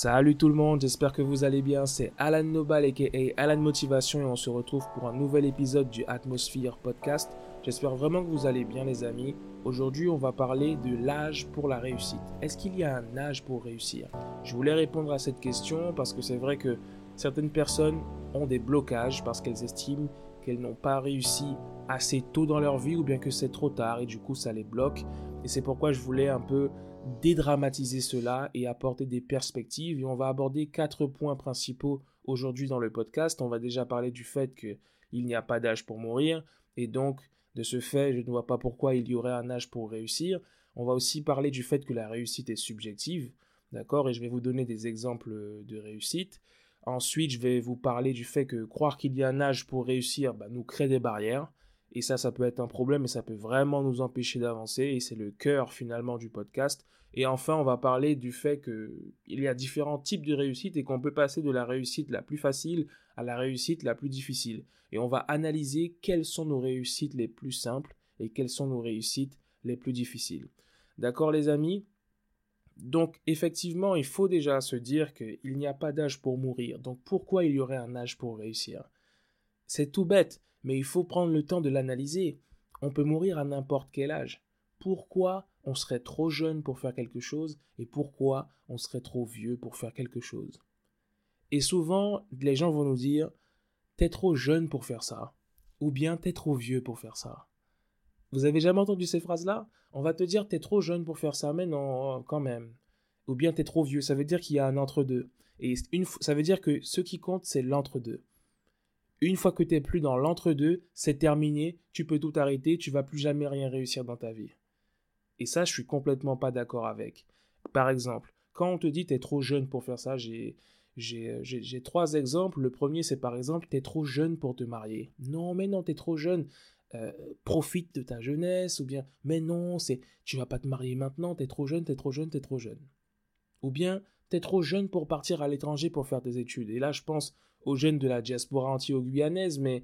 Salut tout le monde, j'espère que vous allez bien. C'est Alan Nobal aka Alan Motivation et on se retrouve pour un nouvel épisode du Atmosphere Podcast. J'espère vraiment que vous allez bien les amis. Aujourd'hui on va parler de l'âge pour la réussite. Est-ce qu'il y a un âge pour réussir? Je voulais répondre à cette question parce que c'est vrai que certaines personnes ont des blocages parce qu'elles estiment qu'elles n'ont pas réussi assez tôt dans leur vie ou bien que c'est trop tard et du coup ça les bloque. Et c'est pourquoi je voulais un peu dédramatiser cela et apporter des perspectives. Et on va aborder quatre points principaux aujourd'hui dans le podcast. On va déjà parler du fait qu'il n'y a pas d'âge pour mourir. Et donc, de ce fait, je ne vois pas pourquoi il y aurait un âge pour réussir. On va aussi parler du fait que la réussite est subjective. D'accord? Et je vais vous donner des exemples de réussite. Ensuite, je vais vous parler du fait que croire qu'il y a un âge pour réussir bah, nous crée des barrières. Et ça, ça peut être un problème et ça peut vraiment nous empêcher d'avancer. Et c'est le cœur finalement du podcast. Et enfin, on va parler du fait qu'il y a différents types de réussite et qu'on peut passer de la réussite la plus facile à la réussite la plus difficile. Et on va analyser quelles sont nos réussites les plus simples et quelles sont nos réussites les plus difficiles. D'accord les amis? Donc effectivement, il faut déjà se dire qu'il n'y a pas d'âge pour mourir. Donc pourquoi il y aurait un âge pour réussir? C'est tout bête mais il faut prendre le temps de l'analyser. On peut mourir à n'importe quel âge. Pourquoi on serait trop jeune pour faire quelque chose et pourquoi on serait trop vieux pour faire quelque chose? Et souvent, les gens vont nous dire T'es trop jeune pour faire ça, ou bien t'es trop vieux pour faire ça. Vous avez jamais entendu ces phrases-là? On va te dire T'es trop jeune pour faire ça, mais non, quand même. Ou bien t'es trop vieux, ça veut dire qu'il y a un entre-deux. Et ça veut dire que ce qui compte, c'est l'entre-deux. Une fois que tu n'es plus dans l'entre-deux, c'est terminé, tu peux tout arrêter, tu vas plus jamais rien réussir dans ta vie. Et ça, je suis complètement pas d'accord avec. Par exemple, quand on te dit tu es trop jeune pour faire ça, j'ai j'ai trois exemples. Le premier, c'est par exemple, tu es trop jeune pour te marier. Non, mais non, tu es trop jeune. Euh, profite de ta jeunesse. Ou bien, mais non, c'est tu vas pas te marier maintenant, tu es trop jeune, tu es trop jeune, tu es trop jeune. Ou bien, tu es trop jeune pour partir à l'étranger pour faire tes études. Et là, je pense aux jeunes de la diaspora anti-guyanaise, mais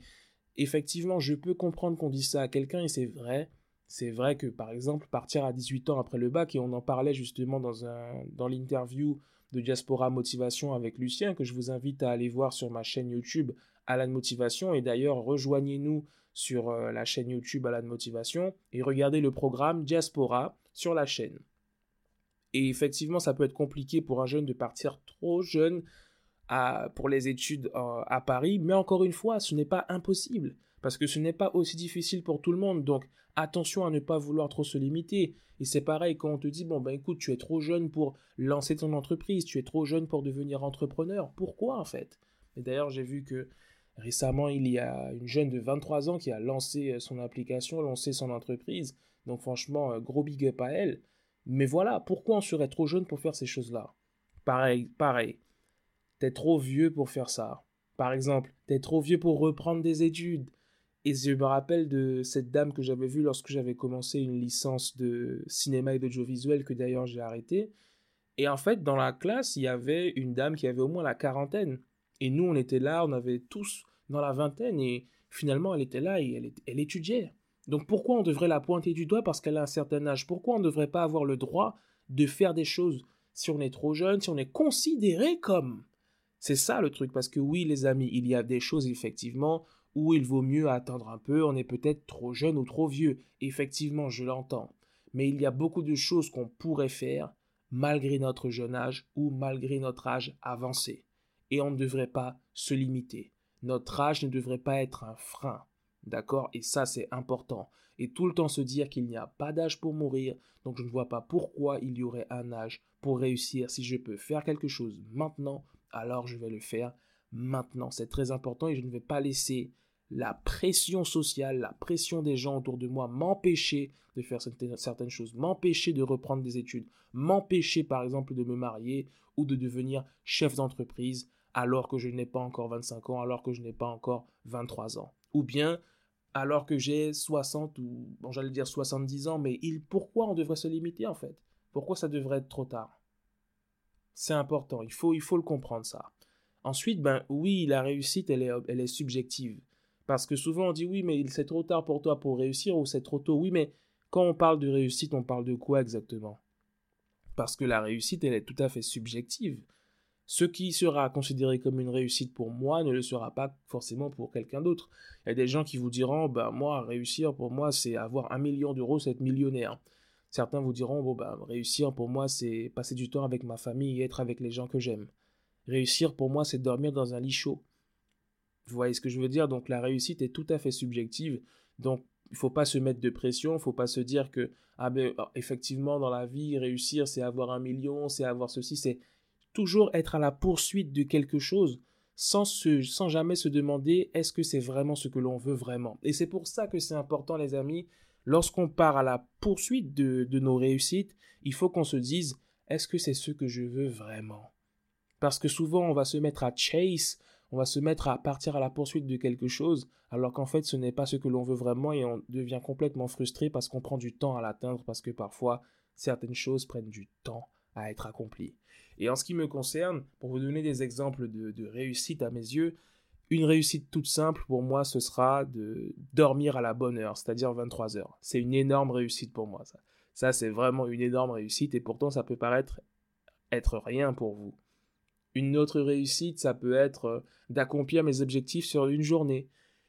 effectivement, je peux comprendre qu'on dise ça à quelqu'un et c'est vrai. C'est vrai que, par exemple, partir à 18 ans après le bac, et on en parlait justement dans, l'interview de Diaspora Motivation avec Lucien, que je vous invite à aller voir sur ma chaîne YouTube Alan Motivation, et d'ailleurs, rejoignez-nous sur euh, la chaîne YouTube Alan Motivation, et regardez le programme Diaspora sur la chaîne. Et effectivement, ça peut être compliqué pour un jeune de partir trop jeune pour les études euh, à Paris, mais encore une fois, ce n'est pas impossible, parce que ce n'est pas aussi difficile pour tout le monde, donc attention à ne pas vouloir trop se limiter. Et c'est pareil quand on te dit, bon ben écoute, tu es trop jeune pour lancer ton entreprise, tu es trop jeune pour devenir entrepreneur, pourquoi en fait? Et d'ailleurs, j'ai vu que récemment, il y a une jeune de 23 ans qui a lancé son application, lancé son entreprise, donc franchement, euh, gros big up à elle. Mais voilà, pourquoi on serait trop jeune pour faire ces choses-là? Pareil, pareil t'es trop vieux pour faire ça. Par exemple, t'es trop vieux pour reprendre des études. Et je me rappelle de cette dame que j'avais vue lorsque j'avais commencé une licence de cinéma et d'audiovisuel que d'ailleurs j'ai arrêté. Et en fait, dans la classe, il y avait une dame qui avait au moins la quarantaine. Et nous, on était là, on avait tous dans la vingtaine. Et finalement, elle était là et elle, elle étudiait. Donc pourquoi on devrait la pointer du doigt parce qu'elle a un certain âge? Pourquoi on ne devrait pas avoir le droit de faire des choses? Si on est trop jeune, si on est considéré comme c'est ça le truc, parce que oui, les amis, il y a des choses effectivement où il vaut mieux attendre un peu, on est peut-être trop jeune ou trop vieux. Effectivement, je l'entends. Mais il y a beaucoup de choses qu'on pourrait faire malgré notre jeune âge ou malgré notre âge avancé. Et on ne devrait pas se limiter. Notre âge ne devrait pas être un frein. D'accord? Et ça, c'est important. Et tout le temps se dire qu'il n'y a pas d'âge pour mourir, donc je ne vois pas pourquoi il y aurait un âge pour réussir si je peux faire quelque chose maintenant alors je vais le faire maintenant. C'est très important et je ne vais pas laisser la pression sociale, la pression des gens autour de moi m'empêcher de faire certaines choses, m'empêcher de reprendre des études, m'empêcher par exemple de me marier ou de devenir chef d'entreprise alors que je n'ai pas encore 25 ans, alors que je n'ai pas encore 23 ans. Ou bien alors que j'ai 60 ou, j'allais dire 70 ans, mais il, pourquoi on devrait se limiter en fait? Pourquoi ça devrait être trop tard? C'est important, il faut, il faut le comprendre ça. Ensuite, ben oui, la réussite, elle est, elle est subjective. Parce que souvent on dit oui, mais c'est trop tard pour toi pour réussir ou c'est trop tôt. Oui, mais quand on parle de réussite, on parle de quoi exactement? Parce que la réussite, elle est tout à fait subjective. Ce qui sera considéré comme une réussite pour moi ne le sera pas forcément pour quelqu'un d'autre. Il y a des gens qui vous diront, ben moi, réussir pour moi, c'est avoir un million d'euros, c'est être millionnaire. Certains vous diront, bon, ben réussir pour moi, c'est passer du temps avec ma famille et être avec les gens que j'aime. Réussir pour moi, c'est dormir dans un lit chaud. Vous voyez ce que je veux dire? Donc la réussite est tout à fait subjective. Donc il faut pas se mettre de pression, il faut pas se dire que ah ben ah, effectivement dans la vie réussir c'est avoir un million, c'est avoir ceci, c'est toujours être à la poursuite de quelque chose sans, sans jamais se demander est-ce que c'est vraiment ce que l'on veut vraiment? Et c'est pour ça que c'est important les amis, lorsqu'on part à la poursuite de, de nos réussites, il faut qu'on se dise est-ce que c'est ce que je veux vraiment? Parce que souvent on va se mettre à chase, on va se mettre à partir à la poursuite de quelque chose, alors qu'en fait ce n'est pas ce que l'on veut vraiment et on devient complètement frustré parce qu'on prend du temps à l'atteindre, parce que parfois certaines choses prennent du temps à être accomplies. Et en ce qui me concerne, pour vous donner des exemples de, réussite à mes yeux, une réussite toute simple pour moi, ce sera de dormir à la bonne heure, c'est-à-dire 23 heures. C'est une énorme réussite pour moi, ça. Ça, c'est vraiment une énorme réussite et pourtant ça peut paraître être rien pour vous. Une autre réussite, ça peut être euh, d'accomplir mes objectifs sur une journée.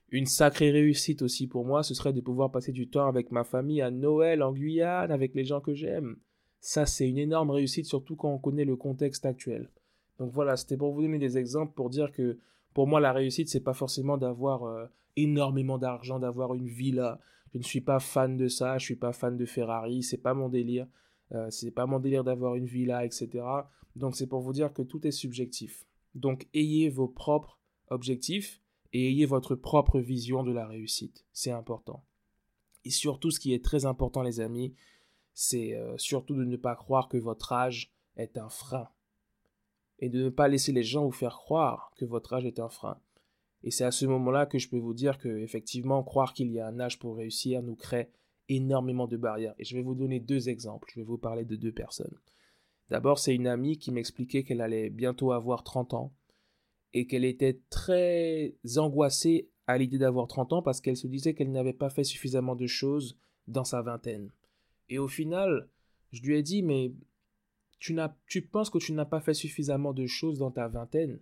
Une sacrée réussite aussi pour moi, ce serait de pouvoir passer du temps avec ma famille à Noël en Guyane, avec les gens que j'aime. Ça, c'est une énorme réussite, surtout quand on connaît le contexte actuel. Donc voilà, c'était pour vous donner des exemples pour dire que pour moi, la réussite, c'est pas forcément d'avoir euh, énormément d'argent, d'avoir une villa. Je ne suis pas fan de ça, je suis pas fan de Ferrari, c'est pas mon délire. Euh, c'est pas mon délire d'avoir une villa, etc. Donc c'est pour vous dire que tout est subjectif. Donc ayez vos propres objectifs et ayez votre propre vision de la réussite. C'est important. Et surtout, ce qui est très important, les amis, c'est euh, surtout de ne pas croire que votre âge est un frein. Et de ne pas laisser les gens vous faire croire que votre âge est un frein. Et c'est à ce moment-là que je peux vous dire que, effectivement, croire qu'il y a un âge pour réussir nous crée énormément de barrières. Et je vais vous donner deux exemples. Je vais vous parler de deux personnes. D'abord, c'est une amie qui m'expliquait qu'elle allait bientôt avoir 30 ans et qu'elle était très angoissée à l'idée d'avoir 30 ans parce qu'elle se disait qu'elle n'avait pas fait suffisamment de choses dans sa vingtaine. Et au final, je lui ai dit, mais tu, tu penses que tu n'as pas fait suffisamment de choses dans ta vingtaine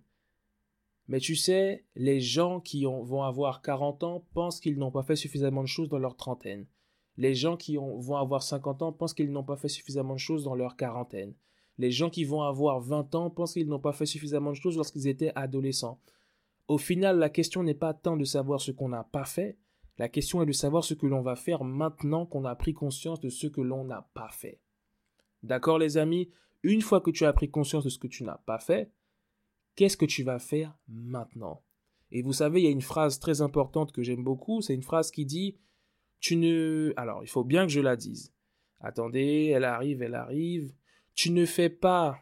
mais tu sais, les gens qui vont avoir 40 ans pensent qu'ils n'ont pas fait suffisamment de choses dans leur trentaine. Les gens qui vont avoir 50 ans pensent qu'ils n'ont pas fait suffisamment de choses dans leur quarantaine. Les gens qui vont avoir 20 ans pensent qu'ils n'ont pas fait suffisamment de choses lorsqu'ils étaient adolescents. Au final, la question n'est pas tant de savoir ce qu'on n'a pas fait, la question est de savoir ce que l'on va faire maintenant qu'on a pris conscience de ce que l'on n'a pas fait. D'accord les amis? Une fois que tu as pris conscience de ce que tu n'as pas fait, qu'est-ce que tu vas faire maintenant? Et vous savez, il y a une phrase très importante que j'aime beaucoup, c'est une phrase qui dit Tu ne... Alors, il faut bien que je la dise. Attendez, elle arrive, elle arrive. Tu ne fais pas,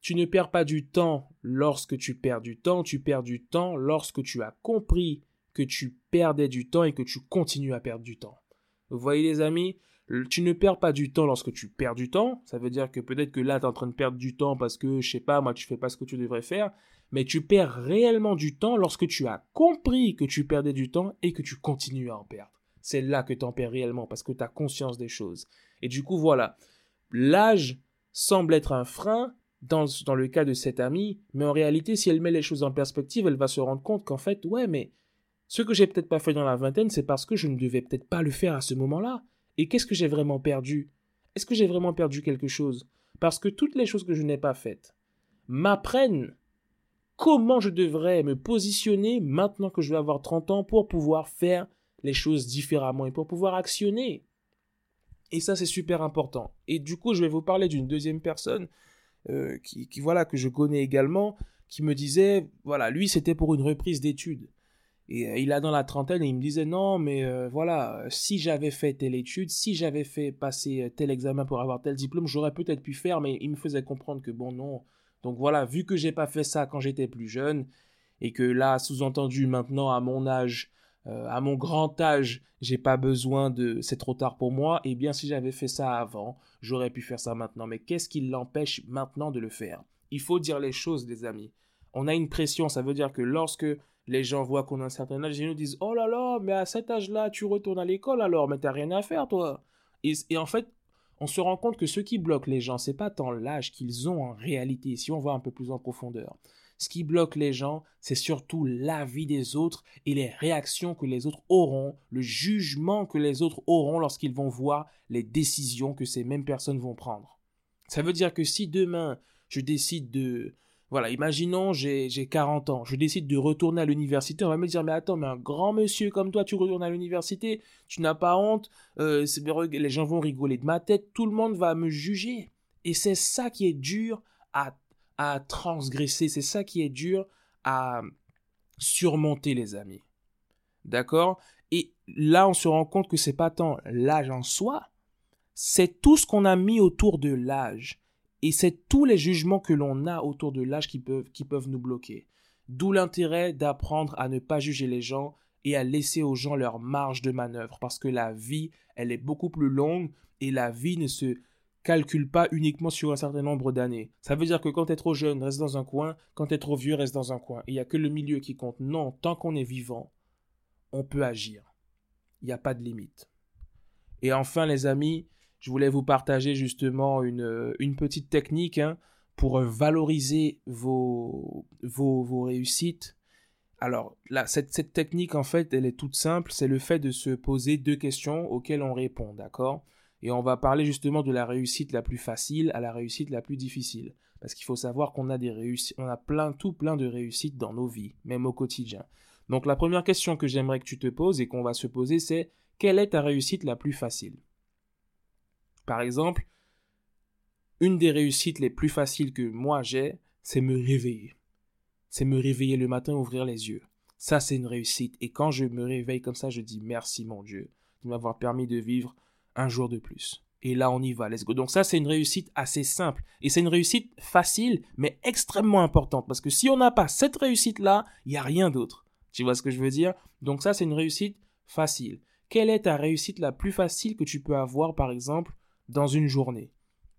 tu ne perds pas du temps lorsque tu perds du temps, tu perds du temps lorsque tu as compris que tu perdais du temps et que tu continues à perdre du temps. Vous voyez les amis, tu ne perds pas du temps lorsque tu perds du temps, ça veut dire que peut-être que là tu es en train de perdre du temps parce que je sais pas moi tu fais pas ce que tu devrais faire, mais tu perds réellement du temps lorsque tu as compris que tu perdais du temps et que tu continues à en perdre. C'est là que tu en perds réellement parce que tu as conscience des choses. Et du coup voilà, l'âge semble être un frein dans, dans le cas de cette amie, mais en réalité, si elle met les choses en perspective, elle va se rendre compte qu'en fait, ouais, mais ce que j'ai peut-être pas fait dans la vingtaine, c'est parce que je ne devais peut-être pas le faire à ce moment-là. Et qu'est-ce que j'ai vraiment perdu? Est-ce que j'ai vraiment perdu quelque chose? Parce que toutes les choses que je n'ai pas faites m'apprennent comment je devrais me positionner maintenant que je vais avoir 30 ans pour pouvoir faire les choses différemment et pour pouvoir actionner. Et ça, c'est super important. Et du coup, je vais vous parler d'une deuxième personne euh, qui, voilà, que je connais également, qui me disait, voilà, lui, c'était pour une reprise d'études. Et euh, il a dans la trentaine et il me disait, non, mais euh, voilà, si j'avais fait telle étude, si j'avais fait passer tel examen pour avoir tel diplôme, j'aurais peut-être pu faire, mais il me faisait comprendre que bon, non. Donc voilà, vu que j'ai pas fait ça quand j'étais plus jeune, et que là, sous-entendu, maintenant, à mon âge, euh, à mon grand âge, j'ai pas besoin de, c'est trop tard pour moi. Et eh bien, si j'avais fait ça avant, j'aurais pu faire ça maintenant. Mais qu'est-ce qui l'empêche maintenant de le faire? Il faut dire les choses, les amis. On a une pression, ça veut dire que lorsque les gens voient qu'on a un certain âge, ils nous disent Oh là là, mais à cet âge-là, tu retournes à l'école alors, mais t'as rien à faire, toi. Et, en fait, on se rend compte que ce qui bloque les gens, c'est pas tant l'âge qu'ils ont en réalité, si on va un peu plus en profondeur. Ce qui bloque les gens, c'est surtout l'avis des autres et les réactions que les autres auront, le jugement que les autres auront lorsqu'ils vont voir les décisions que ces mêmes personnes vont prendre. Ça veut dire que si demain je décide de, voilà, imaginons, j'ai 40 ans, je décide de retourner à l'université, on va me dire, mais attends, mais un grand monsieur comme toi, tu retournes à l'université, tu n'as pas honte, euh, les gens vont rigoler de ma tête, tout le monde va me juger. Et c'est ça qui est dur à, à transgresser, c'est ça qui est dur à surmonter, les amis. D'accord? Et là, on se rend compte que c'est pas tant l'âge en soi, c'est tout ce qu'on a mis autour de l'âge. Et c'est tous les jugements que l'on a autour de l'âge qui peuvent, nous bloquer. D'où l'intérêt d'apprendre à ne pas juger les gens et à laisser aux gens leur marge de manœuvre. Parce que la vie, elle est beaucoup plus longue et la vie ne se calcule pas uniquement sur un certain nombre d'années. Ça veut dire que quand tu es trop jeune, reste dans un coin, quand tu es trop vieux, reste dans un coin. Il n'y a que le milieu qui compte. Non, tant qu'on est vivant, on peut agir. Il n'y a pas de limite. Et enfin, les amis, je voulais vous partager justement une, euh, petite technique hein, pour euh, valoriser vos, réussites. Alors, cette, technique, en fait, elle est toute simple. C'est le fait de se poser deux questions auxquelles on répond, d'accord? Et on va parler justement de la réussite la plus facile à la réussite la plus difficile. Parce qu'il faut savoir qu'on a des réussites, on a plein, tout plein de réussites dans nos vies, même au quotidien. Donc, la première question que j'aimerais que tu te poses et qu'on va se poser, c'est quelle est ta réussite la plus facile? Par exemple, une des réussites les plus faciles que moi j'ai, c'est me réveiller. C'est me réveiller le matin, ouvrir les yeux. Ça, c'est une réussite. Et quand je me réveille comme ça, je dis merci, mon Dieu, de m'avoir permis de vivre un jour de plus. Et là, on y va, let's go. Donc ça, c'est une réussite assez simple. Et c'est une réussite facile, mais extrêmement importante. Parce que si on n'a pas cette réussite-là, il n'y a rien d'autre. Tu vois ce que je veux dire? Donc ça, c'est une réussite facile. Quelle est ta réussite la plus facile que tu peux avoir, par exemple, dans une journée.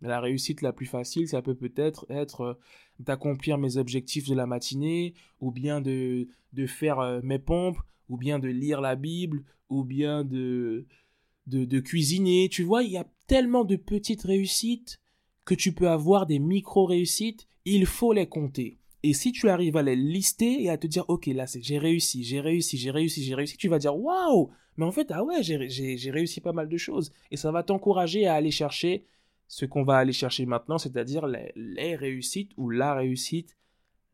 La réussite la plus facile, ça peut peut-être être, euh, d'accomplir mes objectifs de la matinée, ou bien de, de faire euh, mes pompes, ou bien de lire la Bible, ou bien de, de, de cuisiner. Tu vois, il y a tellement de petites réussites que tu peux avoir des micro-réussites, il faut les compter. Et si tu arrives à les lister et à te dire, ok, là, c'est j'ai réussi, j'ai réussi, j'ai réussi, j'ai réussi, tu vas dire, waouh, mais en fait, ah ouais, j'ai réussi pas mal de choses. Et ça va t'encourager à aller chercher ce qu'on va aller chercher maintenant, c'est-à-dire les, réussites ou la réussite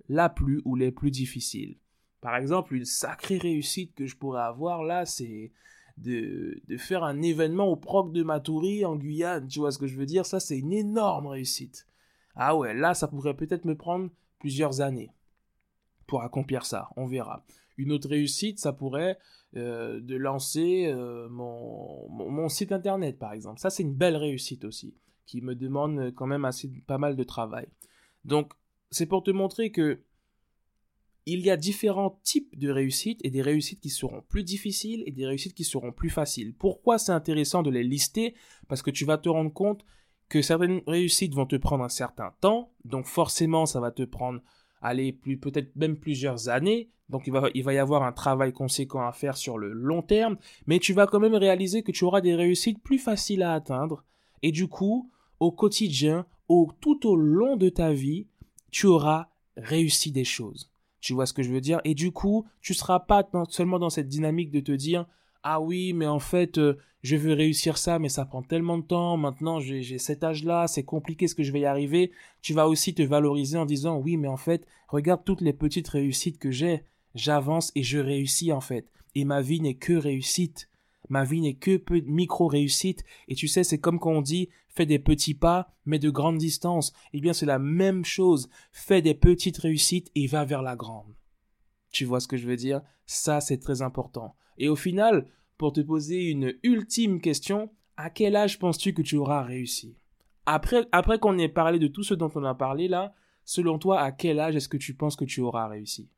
la plus ou les plus difficiles. Par exemple, une sacrée réussite que je pourrais avoir là, c'est de, de, faire un événement au proc de Matoury en Guyane. Tu vois ce que je veux dire? Ça, c'est une énorme réussite. Ah ouais, là, ça pourrait peut-être me prendre plusieurs années pour accomplir ça. On verra. Une autre réussite, ça pourrait euh, de lancer euh, mon, mon, site internet, par exemple. Ça, c'est une belle réussite aussi, qui me demande quand même assez, pas mal de travail. Donc, c'est pour te montrer que il y a différents types de réussites et des réussites qui seront plus difficiles et des réussites qui seront plus faciles. Pourquoi c'est intéressant de les lister? Parce que tu vas te rendre compte que certaines réussites vont te prendre un certain temps, donc forcément ça va te prendre aller peut-être même plusieurs années, donc il va, il va y avoir un travail conséquent à faire sur le long terme, mais tu vas quand même réaliser que tu auras des réussites plus faciles à atteindre, et du coup, au quotidien, au, tout au long de ta vie, tu auras réussi des choses. Tu vois ce que je veux dire? Et du coup, tu seras pas seulement dans cette dynamique de te dire ah oui, mais en fait, euh, je veux réussir ça, mais ça prend tellement de temps, maintenant j'ai cet âge-là, c'est compliqué, ce que je vais y arriver Tu vas aussi te valoriser en disant, oui, mais en fait, regarde toutes les petites réussites que j'ai, j'avance et je réussis en fait. Et ma vie n'est que réussite. Ma vie n'est que micro-réussite. Et tu sais, c'est comme quand on dit, fais des petits pas, mais de grande distance. Eh bien, c'est la même chose. Fais des petites réussites et va vers la grande. Tu vois ce que je veux dire? Ça, c'est très important. Et au final, pour te poser une ultime question, à quel âge penses-tu que tu auras réussi? Après, qu'on ait parlé de tout ce dont on a parlé là, selon toi, à quel âge est-ce que tu penses que tu auras réussi?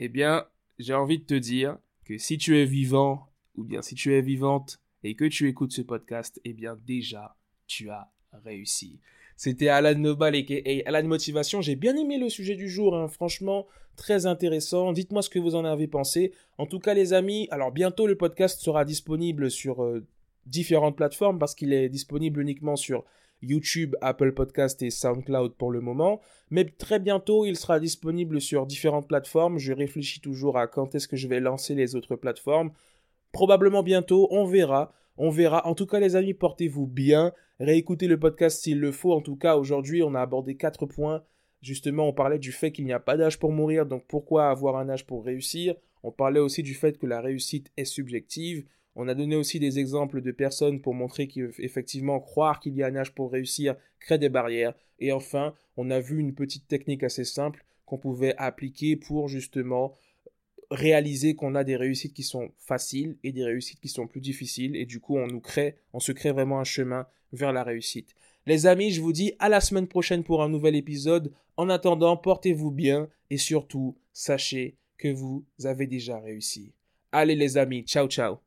Eh bien, j'ai envie de te dire que si tu es vivant, ou bien si tu es vivante, et que tu écoutes ce podcast, eh bien déjà, tu as réussi. C'était Alan Nobal et Alan Motivation. J'ai bien aimé le sujet du jour, hein. franchement, très intéressant. Dites-moi ce que vous en avez pensé. En tout cas, les amis, alors bientôt le podcast sera disponible sur euh, différentes plateformes parce qu'il est disponible uniquement sur YouTube, Apple Podcast et SoundCloud pour le moment. Mais très bientôt, il sera disponible sur différentes plateformes. Je réfléchis toujours à quand est-ce que je vais lancer les autres plateformes. Probablement bientôt, on verra. On verra. En tout cas, les amis, portez-vous bien. Réécoutez le podcast s'il le faut. En tout cas, aujourd'hui, on a abordé quatre points. Justement, on parlait du fait qu'il n'y a pas d'âge pour mourir, donc pourquoi avoir un âge pour réussir? On parlait aussi du fait que la réussite est subjective. On a donné aussi des exemples de personnes pour montrer qu'effectivement croire qu'il y a un âge pour réussir crée des barrières. Et enfin, on a vu une petite technique assez simple qu'on pouvait appliquer pour justement réaliser qu'on a des réussites qui sont faciles et des réussites qui sont plus difficiles et du coup on nous crée, on se crée vraiment un chemin vers la réussite. Les amis, je vous dis à la semaine prochaine pour un nouvel épisode. En attendant, portez-vous bien et surtout, sachez que vous avez déjà réussi. Allez les amis, ciao ciao.